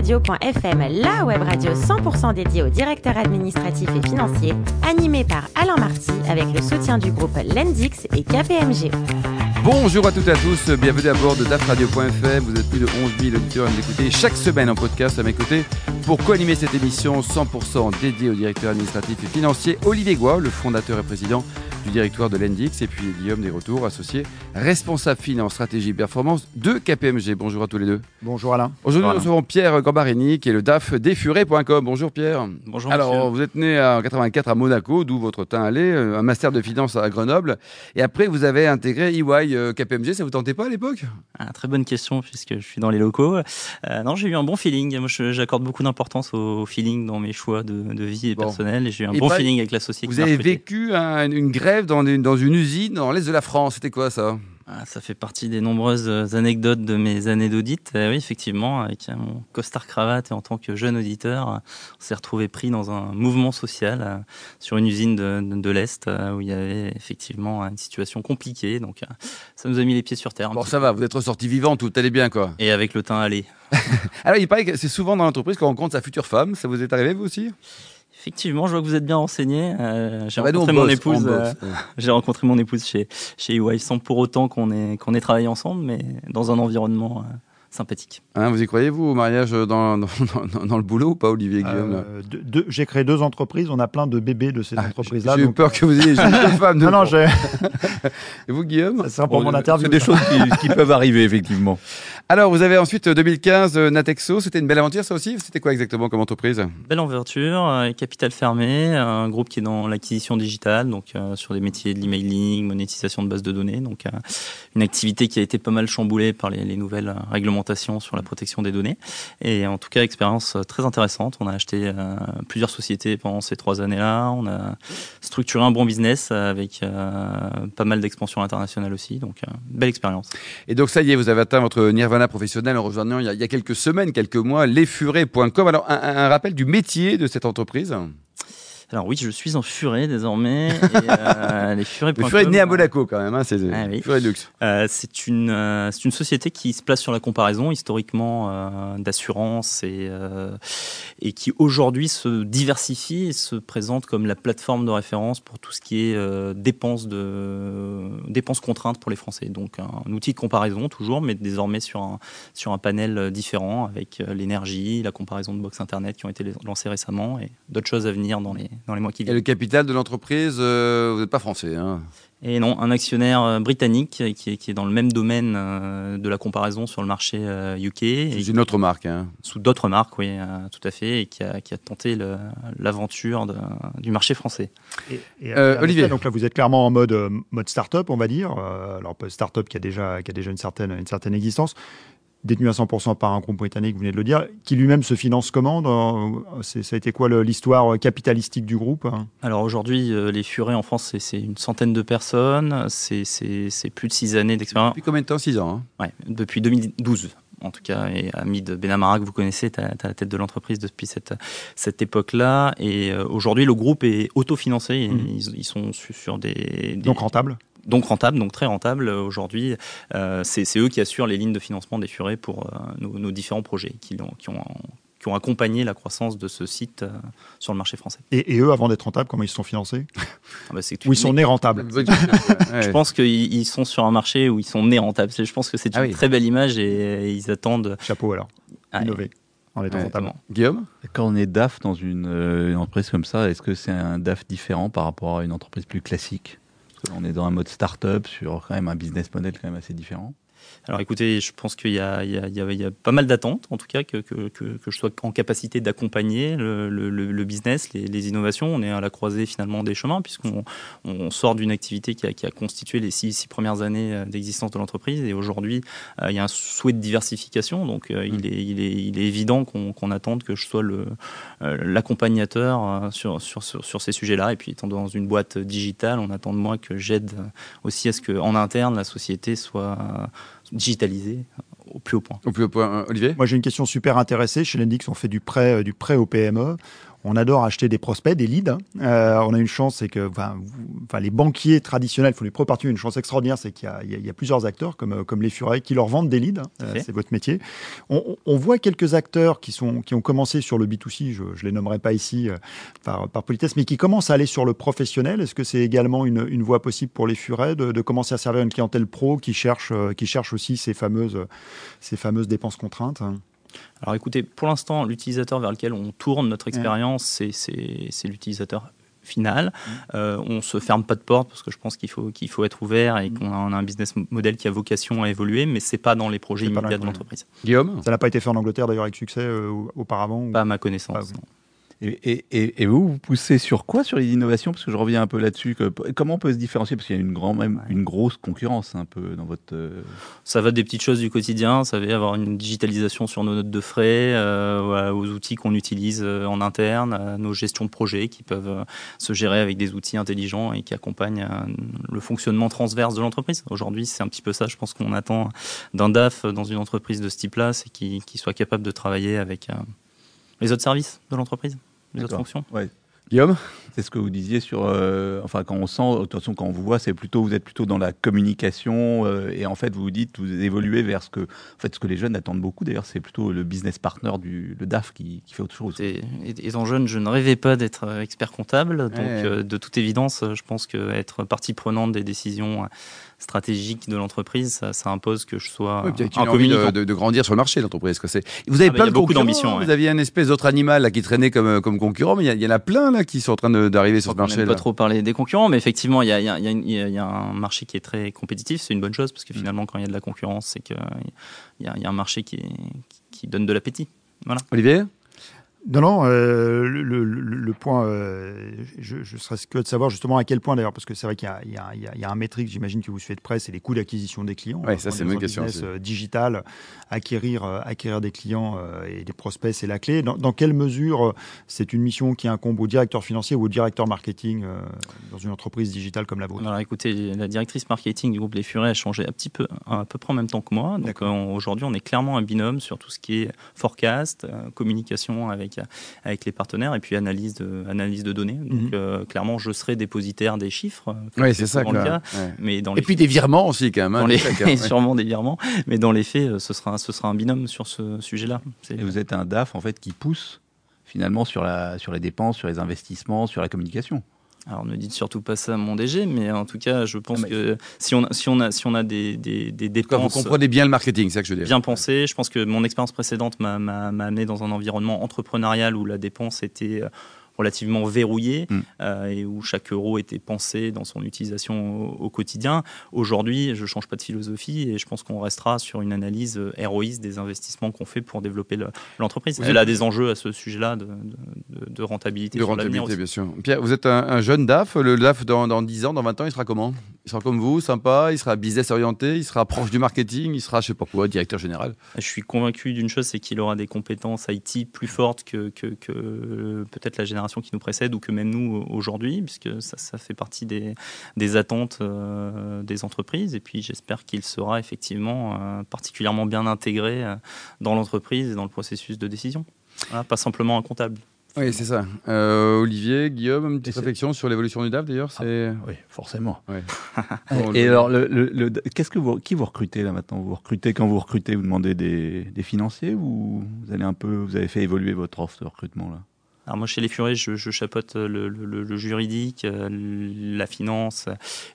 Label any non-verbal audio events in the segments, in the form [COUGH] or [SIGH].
la web radio 100% dédiée aux directeurs administratifs et financiers, animée par Alain Marty avec le soutien du groupe Lendix et KPMG. Bonjour à toutes et à tous, bienvenue à bord de dafradio.fm. Vous êtes plus de 11 000 auditeurs à nous écouter chaque semaine en podcast à mes côtés pour co-animer cette émission 100% dédiée aux directeurs administratifs et financiers. Olivier Goua, le fondateur et président du directoire de l'Endix, et puis Guillaume Desretours, associé responsable finance, stratégie, performance de KPMG. Bonjour à tous les deux. Bonjour Alain. Aujourd'hui, nous recevons Pierre Gambarini, qui est le DAF d'effuré.com. Bonjour Pierre. Bonjour. Alors, monsieur. vous êtes né en 84 à Monaco, d'où votre teint allé, euh, un master de finance à Grenoble, et après vous avez intégré EY euh, KPMG. Ça vous tentait pas à l'époque? Ah, très bonne question puisque je suis dans les locaux. Euh, non, j'ai eu un bon feeling. Moi, j'accorde beaucoup d'importance au feeling dans mes choix de, de vie et Bon. personnel. Et j'ai eu un Et bon pas- feeling avec l'associé. qui Vous avez recruté. vécu un- une grève dans une, dans une usine dans l'est de la France. C'était quoi ça? Ah, ça fait partie des nombreuses anecdotes de mes années d'audit. Euh, oui, effectivement, avec mon costard cravate et en tant que jeune auditeur, on s'est retrouvé pris dans un mouvement social euh, sur une usine de, de, de l'Est euh, où il y avait effectivement une situation compliquée. Donc, euh, ça nous a mis les pieds sur terre. Bon, ça va, vous êtes ressorti vivant, tout allait bien quoi. Et avec le teint allé. [LAUGHS] Alors, il paraît que c'est souvent dans l'entreprise qu'on rencontre sa future femme. Ça vous est arrivé vous aussi? Effectivement, je vois que vous êtes bien renseigné. Euh, j'ai bah, rencontré mon bosse, épouse. euh, [LAUGHS] j'ai rencontré mon épouse chez chez EY sans pour autant qu'on ait qu'on ait travaillé ensemble, mais dans un environnement euh, sympathique. Hein, vous y croyez vous au mariage dans, dans, dans- dans le boulot ou pas, Olivier Guillaume Euh, deux- deux- j'ai créé deux entreprises, on a plein de bébés de ces Ah, entreprises-là. J'ai eu donc, peur que vous ayez juste une femme. de- Non, non, j'ai- Et vous, Guillaume ça sera pour Bon, mon interview. C'est des choses qui, qui peuvent arriver, effectivement. Alors, vous avez ensuite euh, 2015 euh, Natexo. C'était une belle aventure, ça aussi C'était quoi exactement comme entreprise? Belle ouverture, euh, capital fermé, un groupe qui est dans l'acquisition digitale, donc euh, sur des métiers de l'emailing, monétisation de bases de données, donc euh, une activité qui a été pas mal chamboulée par les, les nouvelles euh, sur la protection des données. Et en tout cas, expérience euh, très intéressante. On a acheté euh, plusieurs sociétés pendant ces trois années-là. On a structuré un bon business avec euh, pas mal d'expansion internationale aussi, donc belle expérience. Et donc, ça y est, vous avez atteint votre nirvana professionnel en rejoignant il y a, quelques semaines, quelques mois, lesfuré.com. Alors, un rappel du métier de cette entreprise? Alors oui, je suis en furet désormais. et, [LAUGHS] euh, les furets. Le Furet né à Monaco quand même, hein, c'est Ah oui. Furet Luxe. Euh, c'est une euh, c'est une société qui se place sur la comparaison historiquement euh, d'assurance et et qui aujourd'hui se diversifie et se présente comme la plateforme de référence pour tout ce qui est dépenses de dépenses contraintes pour les Français. Donc un outil de comparaison toujours, mais désormais sur un sur un panel différent avec l'énergie, la comparaison de box internet qui ont été lancées récemment et d'autres choses à venir dans les dans les mois qui Et viennent. le capital de l'entreprise, euh, vous n'êtes pas français. Hein. Et non, un actionnaire euh, britannique euh, qui est, qui est dans le même domaine de la comparaison sur le marché UK, et C'est une autre marque. Hein. sous d'autres marques, oui, tout à fait, et qui a, qui a tenté l'aventure du marché français. Et- et- Euh, et Olivier. Donc là, vous êtes clairement en mode, mode start-up, on va dire. Alors, start-up qui a déjà, qui a déjà une, certaine, une certaine existence, détenu à 100% par un groupe britannique, vous venez de le dire, qui lui-même se finance comment Ça a été quoi l'histoire capitalistique du groupe? Alors aujourd'hui, euh, les Furets en France, c'est- une centaine de personnes, c'est- plus de six années d'expérience, Depuis combien de temps? 6 ans. hein ouais, depuis 2012 en tout cas, et Hamid Benamara que vous connaissez, tu à la tête de l'entreprise depuis cette, cette époque-là. Et euh, aujourd'hui, le groupe est autofinancé. Mhm. Ils, ils sont su- sur des, des- Donc rentable? Donc rentable, donc très rentable euh, aujourd'hui. Euh, c'est eux qui assurent les lignes de financement des Furets pour euh, nos, nos différents projets qui, ont, qui ont accompagné la croissance de ce site euh, sur le marché français. et, et eux, avant d'être rentables, comment ils se sont financés? [LAUGHS] Ah bah, Ou ils sont nés rentables. [LAUGHS] Je pense qu'ils ils sont sur un marché où ils sont nés rentables. Je pense que c'est Ah une oui. très belle image et, ils attendent. Chapeau alors, Ah, innover en étant Ouais. rentable. Guillaume? Quand on est DAF dans une, euh, une entreprise comme ça, est-ce que c'est un DAF différent par rapport à une entreprise plus classique? Qu'on est dans un mode start-up sur quand même un business model quand même assez différent. Alors écoutez, je pense qu'il y, y a- y pas mal d'attentes, en tout cas, que, que, que, que je sois en capacité d'accompagner le, le- le- le business, les, les innovations. On est à la croisée finalement des chemins, puisqu'on on sort d'une activité qui a, qui a constitué les six, six premières années euh, d'existence de l'entreprise. Et aujourd'hui, euh, il y a un souhait de diversification. Donc euh, il, est, il, est, il est évident qu'on qu'on attende que je sois l'accompagnateur sur, sur, sur, sur ces sujets-là. Et puis étant dans une boîte digitale, on attend de moi que j'aide aussi à ce qu'en interne, la société soit digitalisée au plus haut point. Au plus haut point, euh, Olivier? Moi, j'ai une question super intéressée. Chez Lendix, on fait du prêt, euh, du prêt au PME. On adore acheter des prospects, des leads. hein. Euh, on a une chance, c'est que enfin, vous- enfin, les banquiers traditionnels font les pro Une chance extraordinaire, c'est qu'il y, a plusieurs acteurs comme, comme les Furets qui leur vendent des leads. Hein, c'est votre métier. On, voit quelques acteurs qui, sont, qui ont commencé sur le B2C, je ne les nommerai pas ici par, par politesse, mais qui commencent à aller sur le professionnel. Est-ce que c'est également une, une, voie possible pour les Furets de, de, commencer à servir une clientèle pro qui cherche, qui cherche aussi ces fameuses, ces fameuses dépenses contraintes alors écoutez, pour l'instant, l'utilisateur vers lequel on tourne notre expérience, c'est l'utilisateur final. Euh, on se ferme pas de porte parce que je pense qu'il faut, qu'il faut être ouvert et qu'on a, un business model qui a vocation à évoluer, mais c'est pas dans les projets immédiats de l'entreprise. Guillaume? Ça n'a pas été fait en Angleterre d'ailleurs avec succès euh, auparavant Pas à ma connaissance. Et, vous, vous poussez sur quoi sur les innovations? Parce que je reviens un peu là-dessus. comment on peut se différencier? Parce qu'il y a une, grand, même, une grosse concurrence un peu dans votre. Euh, ça va des petites choses du quotidien. Ça va avoir une digitalisation sur nos notes de frais, euh, aux outils qu'on utilise euh, en interne, à nos gestions de projets qui peuvent se gérer avec des outils intelligents et qui accompagnent le fonctionnement transverse de l'entreprise. Aujourd'hui, c'est un petit peu ça, je pense qu'on attend d'un DAF dans une entreprise de ce type-là, c'est qu'il soit capable de travailler avec les autres services de l'entreprise les autres fonctions? Guillaume? C'est ce que vous disiez sur. Euh, enfin, quand on sent, attention, quand on vous voit, c'est plutôt, vous êtes plutôt dans la communication euh, et en fait, vous vous dites, vous évoluez vers ce que, en fait, ce que les jeunes attendent beaucoup. D'ailleurs, c'est plutôt le business partner du le DAF qui, qui fait autre chose. Et, étant jeune, je ne rêvais pas d'être euh, expert comptable. Donc, de toute évidence, je pense qu'être partie prenante des décisions stratégique de l'entreprise, ça, impose que je sois oui, un communicant. De, de, grandir sur le marché, l'entreprise. Vous avez ah, plein de beaucoup d'ambition. Vous aviez un espèce d'autre animal là, qui traînait comme, comme concurrent, mais il y, en a plein là qui sont en train d'arriver sur ce marché. On pas trop parler des concurrents, mais effectivement, il y, y, a un marché qui est très compétitif. C'est une bonne chose parce que mm. finalement, quand il y a de la concurrence, c'est qu'il y, y, a un marché qui, qui donne de l'appétit. Voilà. Olivier non, non, euh, le, point, euh, je, serais curieux de savoir justement à quel point d'ailleurs, parce que c'est vrai qu'il y, y, a un métrique, j'imagine, que vous suivez de près, c'est les coûts d'acquisition des clients. Oui, ça c'est une question. Euh, digital, acquérir, acquérir des clients et des prospects, c'est la clé. Dans, quelle mesure c'est une mission qui incombe au directeur financier ou au directeur marketing dans une entreprise digitale comme la vôtre? Alors écoutez, la directrice marketing du groupe Les Furets a changé un petit peu, à peu près en même temps que moi. Donc aujourd'hui, on est clairement un binôme sur tout ce qui est forecast, communication avec avec, les partenaires et puis analyse de, analyse de données. Donc, mhm. euh, clairement, je serai dépositaire des chiffres. Oui, c'est ça. Le cas, mais dans et puis des virements aussi, quand même. Hein, les, [LAUGHS] hein, sûrement des virements. Mais dans les faits, euh, ce sera, ce sera un binôme sur ce sujet-là. Et vous êtes un DAF, en fait, qui pousse finalement sur, la, sur les dépenses, sur les investissements, sur la communication. Alors ne dites surtout pas ça à mon DG, mais en tout cas, je pense ah, que si on, a, si on a, si on a des, des, des dépenses. vous comprenez bien le marketing, c'est ça que je veux dire. Bien pensé. Je pense que mon expérience précédente m'a amené dans un environnement entrepreneurial où la dépense était euh, relativement verrouillé mm. euh, et où chaque euro était pensé dans son utilisation au, quotidien. Aujourd'hui, je ne change pas de philosophie et je pense qu'on restera sur une analyse euh, héroïste des investissements qu'on fait pour développer l'entreprise. Elle a des enjeux à ce sujet-là de, de, rentabilité. De rentabilité, bien sûr. Pierre, vous êtes un, jeune DAF. Le DAF, dans, dans, 10 ans, dans 20 ans, il sera comment? Il sera comme vous, sympa, il sera business orienté, il sera proche du marketing, il sera, je sais pas quoi, directeur général. Je suis convaincu d'une chose, c'est qu'il aura des compétences IT plus fortes que, que, que peut-être la génération qui nous précède ou que même nous aujourd'hui, puisque ça, fait partie des, des attentes euh, des entreprises. Et puis j'espère qu'il sera effectivement euh, particulièrement bien intégré euh, dans l'entreprise et dans le processus de décision. pas simplement un comptable. Oui, c'est ça. Olivier, Guillaume, une petite réflexion sur l'évolution du DAF d'ailleurs ah, Oui, forcément. [LAUGHS] et alors, le, qu'est-ce que vous, qui vous recrutez là maintenant? Vous recrutez quand vous recrutez, vous demandez des, des financiers ou vous allez un peu, vous avez fait évoluer votre offre de recrutement là? Alors moi, chez les Furets, je, chapeaute le, juridique, euh, la finance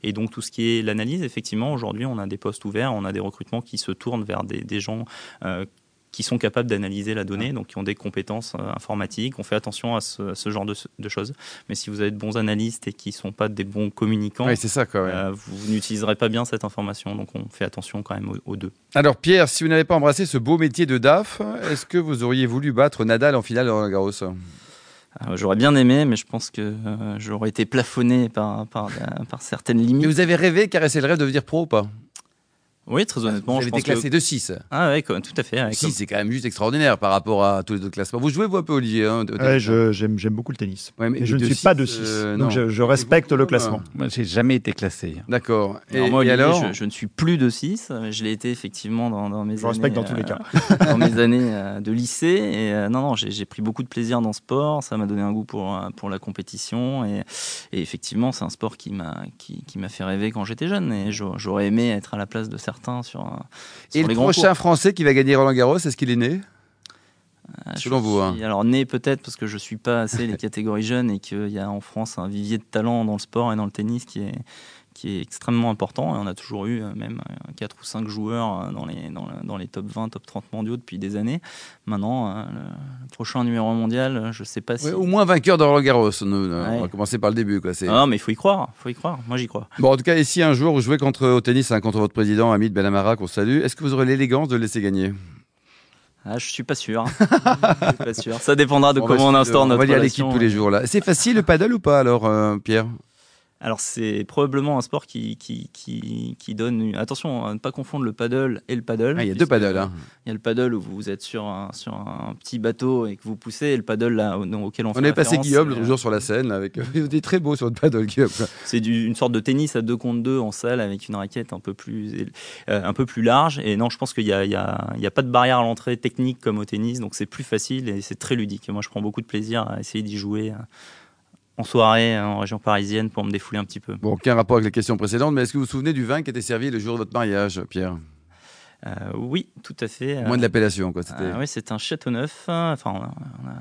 et donc tout ce qui est l'analyse. Effectivement, aujourd'hui, on a des postes ouverts, on a des recrutements qui se tournent vers des, gens euh, qui sont capables d'analyser la donnée, donc qui ont des compétences euh, informatiques. On fait attention à ce, genre de, choses. Mais si vous avez de bons analystes et qui ne sont pas des bons communicants, ça, vous, n'utiliserez pas bien cette information. Donc on fait attention quand même aux, deux. Alors Pierre, si vous n'avez pas embrassé ce beau métier de DAF, est-ce que vous auriez voulu battre Nadal en finale de Roland Garros? Euh, j'aurais bien aimé, mais je pense que euh, j'aurais été plafonné par, par, par, certaines limites. Mais vous avez rêvé, caressé le rêve de devenir pro ou pas? Oui, très honnêtement. Vous je avez pense été classé que... de 6. Ah quoi, tout à fait. ouais, 6, comme- c'est quand même juste extraordinaire par rapport à tous les autres classements. Vous jouez, vous, un peu, Olivier hein, Ouais, hein je- j'aime j'aime beaucoup le tennis. Ouais, mais Et je ne suis six, pas de 6. euh, donc je, je respecte le classement. Moi, j'ai jamais été classé. D'accord. Et, Alors moi, et Olivier, alors je, je ne suis plus de 6. Je l'ai été effectivement dans, dans mes Je années. respecte dans tous les cas. euh, [LAUGHS] dans mes années euh, de lycée. Et euh, non, non, j'ai j'ai pris beaucoup de plaisir dans ce sport. Ça m'a donné un goût pour, pour la compétition. Et, et effectivement, c'est un sport qui m'a qui, qui m'a fait rêver quand j'étais jeune. Et j'aurais j'aurais aimé être à la place de certains sur, euh, sur Et les le prochain cours. Français qui va gagner Roland Garros, est-ce qu'il est né Ah, selon vous, hein. Alors né peut-être parce que je suis pas assez les [LAUGHS] catégories jeunes et qu'il y a en France un vivier de talent dans le sport et dans le tennis qui est qui est extrêmement important et on a toujours eu euh, même 4 ou 5 joueurs euh, dans les, dans, la- dans les top 20, top 30 mondiaux depuis des années. Maintenant, euh, le, le prochain numéro mondial, euh, je sais pas si... Ouais, Au moins vainqueur de Roland Garros. Nous, On va commencer par le début. Quoi. Ah non, mais il faut y croire, faut y croire. Moi, j'y crois. Bon, en tout cas, ici, un jour, vous jouez contre, au tennis hein, contre votre président, Hamid Benamara, qu'on salue. Est-ce que vous aurez l'élégance de le laisser gagner? Ah, je suis pas sûr. [LAUGHS] je suis pas sûr. Ça dépendra de On comment on instaure On notre va lire l'équipe tous les jours. là. C'est facile le paddle ou pas, alors, euh, Pierre? Alors c'est probablement un sport qui, qui, qui, qui donne... Attention à ne pas confondre le paddle et le paddle. Ah, Il y a deux paddles. hein. Il y a le paddle où vous êtes sur un, sur un petit bateau et que vous poussez, et le paddle là, au- auquel on, On fait est passé Guillaume l'autre jour sur la scène. là, Avec... [LAUGHS] Il était très beau sur le paddle, Guillaume. C'est une sorte de tennis à deux contre deux en salle avec une raquette un peu plus, euh, un peu plus large. Et non, je pense qu'il n'y a, y a, y a pas de barrière à l'entrée technique comme au tennis, donc c'est plus facile et c'est très ludique. Et moi, je prends beaucoup de plaisir à essayer d'y jouer euh, en soirée euh, en région parisienne pour me défouler un petit peu. Bon, aucun rapport avec les questions précédentes, mais est-ce que vous vous souvenez du vin qui était servi le jour de votre mariage, Pierre? Euh, oui, tout à fait. Moins de l'appellation, quoi. C'était... Euh, oui, c'est un château neuf. Enfin,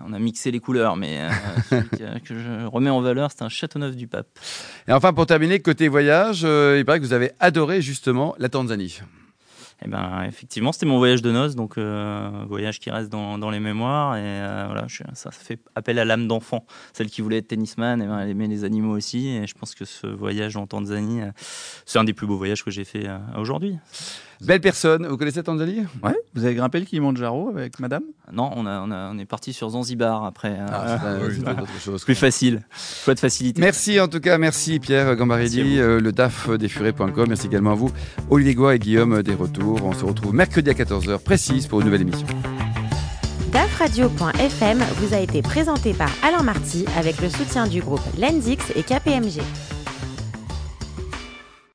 on a, on mixé les couleurs, mais euh, [LAUGHS] celui que, je remets en valeur, c'est un château neuf du pape. Et enfin, pour terminer, côté voyage, il paraît que vous avez adoré justement la Tanzanie. Eh ben, effectivement, c'était mon voyage de noces, donc euh, un voyage qui reste dans, dans les mémoires. Et euh, voilà, je- ça, fait appel à l'âme d'enfant. Celle qui voulait être tennisman, eh ben, elle aimait les animaux aussi. Et je pense que ce voyage en Tanzanie, euh, c'est un des plus beaux voyages que j'ai fait euh, aujourd'hui. Belle personne. Vous connaissez la Tanzanie? Ouais. Vous avez grimpé le Kilimanjaro avec madame? Non, on, a, on, a- on est parti sur Zanzibar après. Ah, c'est, euh, [LAUGHS] oui, c'est bah. autre chose. plus facile. Choix de facilité. Merci en tout cas, merci Pierre Gambarelli, euh, le DAF des Furets.com. Merci également à vous, Olivier Goua et Guillaume des On se retrouve mercredi à 14h précise pour une nouvelle émission. DAFradio.fm vous a été présenté par Alain Marty avec le soutien du groupe Lendix et KPMG.